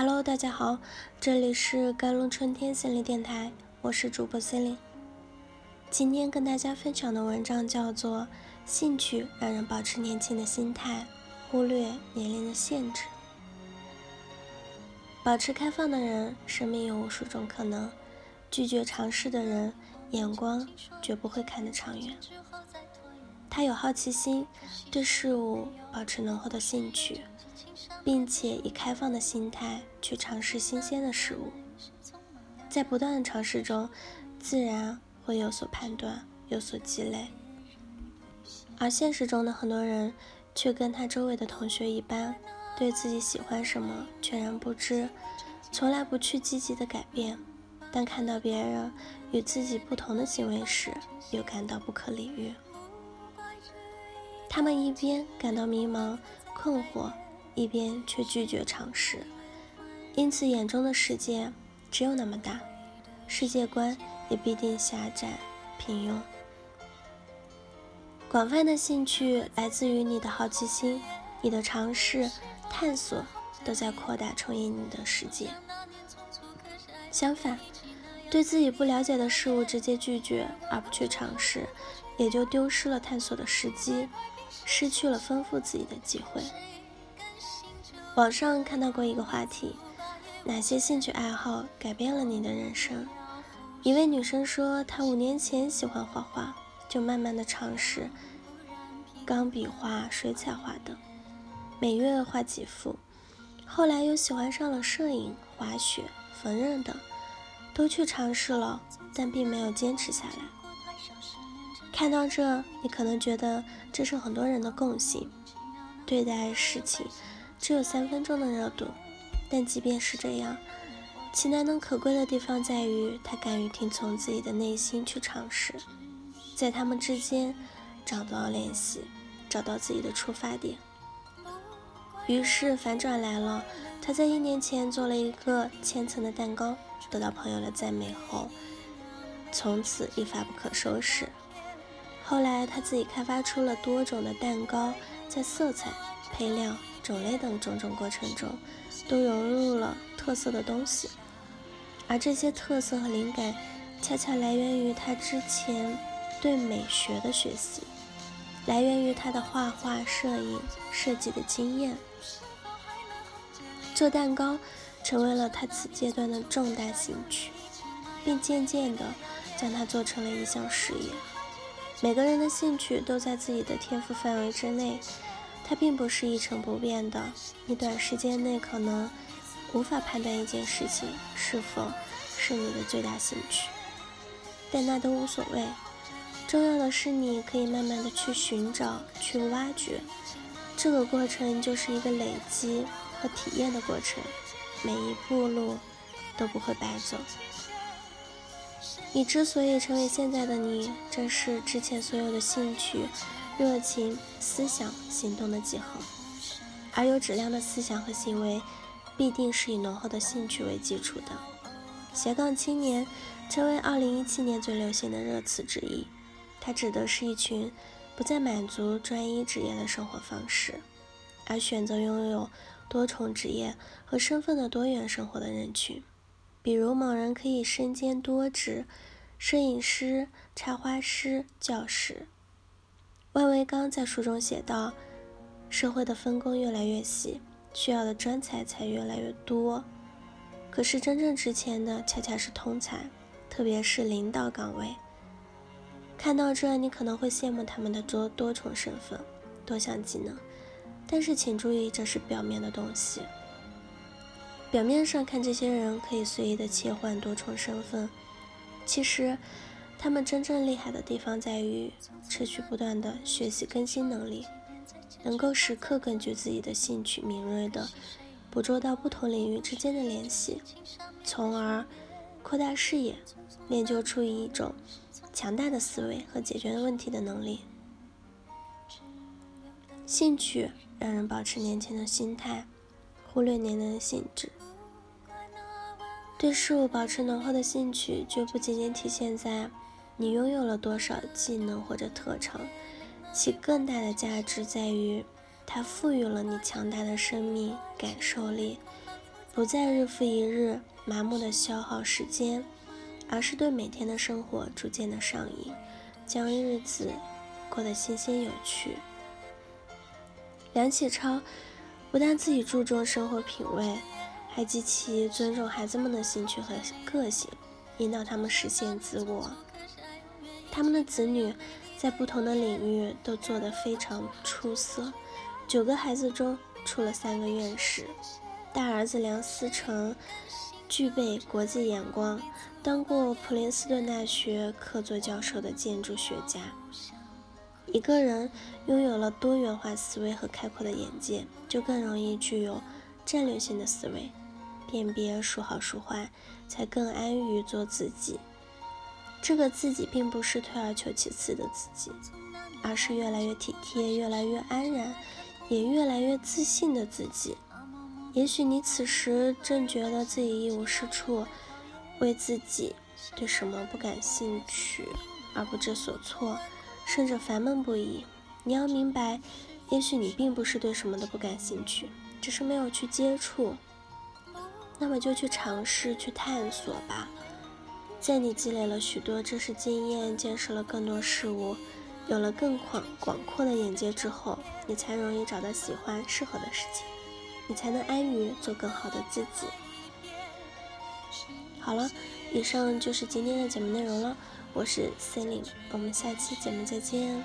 Hello，大家好，这里是甘露春天心理电台，我是主播心灵。今天跟大家分享的文章叫做《兴趣让人保持年轻的心态，忽略年龄的限制》。保持开放的人，生命有无数种可能；拒绝尝试的人，眼光绝不会看得长远。他有好奇心，对事物保持浓厚的兴趣。并且以开放的心态去尝试新鲜的事物，在不断的尝试中，自然会有所判断，有所积累。而现实中的很多人却跟他周围的同学一般，对自己喜欢什么全然不知，从来不去积极的改变。当看到别人与自己不同的行为时，又感到不可理喻。他们一边感到迷茫、困惑。一边却拒绝尝试，因此眼中的世界只有那么大，世界观也必定狭窄、平庸。广泛的兴趣来自于你的好奇心，你的尝试、探索都在扩大、充盈你的世界。相反，对自己不了解的事物直接拒绝而不去尝试，也就丢失了探索的时机，失去了丰富自己的机会。网上看到过一个话题：哪些兴趣爱好改变了你的人生？一位女生说，她五年前喜欢画画，就慢慢的尝试钢笔画、水彩画等，每月画几幅。后来又喜欢上了摄影、滑雪、缝纫等，都去尝试了，但并没有坚持下来。看到这，你可能觉得这是很多人的共性，对待事情。只有三分钟的热度，但即便是这样，其难能可贵的地方在于他敢于听从自己的内心去尝试，在他们之间找到联系，找到自己的出发点。于是反转来了，他在一年前做了一个千层的蛋糕，得到朋友的赞美后，从此一发不可收拾。后来他自己开发出了多种的蛋糕，在色彩、配料。种类等种种过程中，都融入了特色的东西，而这些特色和灵感，恰恰来源于他之前对美学的学习，来源于他的画画、摄影、设计的经验。做蛋糕成为了他此阶段的重大兴趣，并渐渐地将它做成了一项事业。每个人的兴趣都在自己的天赋范围之内。它并不是一成不变的，你短时间内可能无法判断一件事情是否是你的最大兴趣，但那都无所谓。重要的是你可以慢慢的去寻找、去挖掘，这个过程就是一个累积和体验的过程，每一步路都不会白走。你之所以成为现在的你，正是之前所有的兴趣。热情、思想、行动的集合，而有质量的思想和行为，必定是以浓厚的兴趣为基础的。斜杠青年成为2017年最流行的热词之一，它指的是一群不再满足专一职业的生活方式，而选择拥有多重职业和身份的多元生活的人群。比如，某人可以身兼多职，摄影师、插花师、教师。万维刚在书中写道：“社会的分工越来越细，需要的专才才越来越多。可是真正值钱的恰恰是通才，特别是领导岗位。看到这，你可能会羡慕他们的多多重身份、多项技能。但是请注意，这是表面的东西。表面上看，这些人可以随意的切换多重身份，其实……”他们真正厉害的地方在于持续不断的学习更新能力，能够时刻根据自己的兴趣敏锐的捕捉到不同领域之间的联系，从而扩大视野，练就出一种强大的思维和解决问题的能力。兴趣让人保持年轻的心态，忽略年龄的性质。对事物保持浓厚的兴趣，就不仅仅体现在。你拥有了多少技能或者特长，其更大的价值在于，它赋予了你强大的生命感受力，不再日复一日麻木的消耗时间，而是对每天的生活逐渐的上瘾，将日子过得新鲜有趣。梁启超不但自己注重生活品味，还极其尊重孩子们的兴趣和个性，引导他们实现自我。他们的子女在不同的领域都做得非常出色，九个孩子中出了三个院士。大儿子梁思成具备国际眼光，当过普林斯顿大学客座教授的建筑学家。一个人拥有了多元化思维和开阔的眼界，就更容易具有战略性的思维，辨别孰好孰坏，才更安于做自己。这个自己并不是退而求其次的自己，而是越来越体贴、越来越安然，也越来越自信的自己。也许你此时正觉得自己一无是处，为自己对什么不感兴趣而不知所措。甚至烦闷不已。你要明白，也许你并不是对什么都不感兴趣，只是没有去接触。那么就去尝试，去探索吧。在你积累了许多知识经验，见识了更多事物，有了更广广阔的眼界之后，你才容易找到喜欢、适合的事情，你才能安于做更好的自己。好了，以上就是今天的节目内容了。我是 c e l i n e 我们下期节目再见。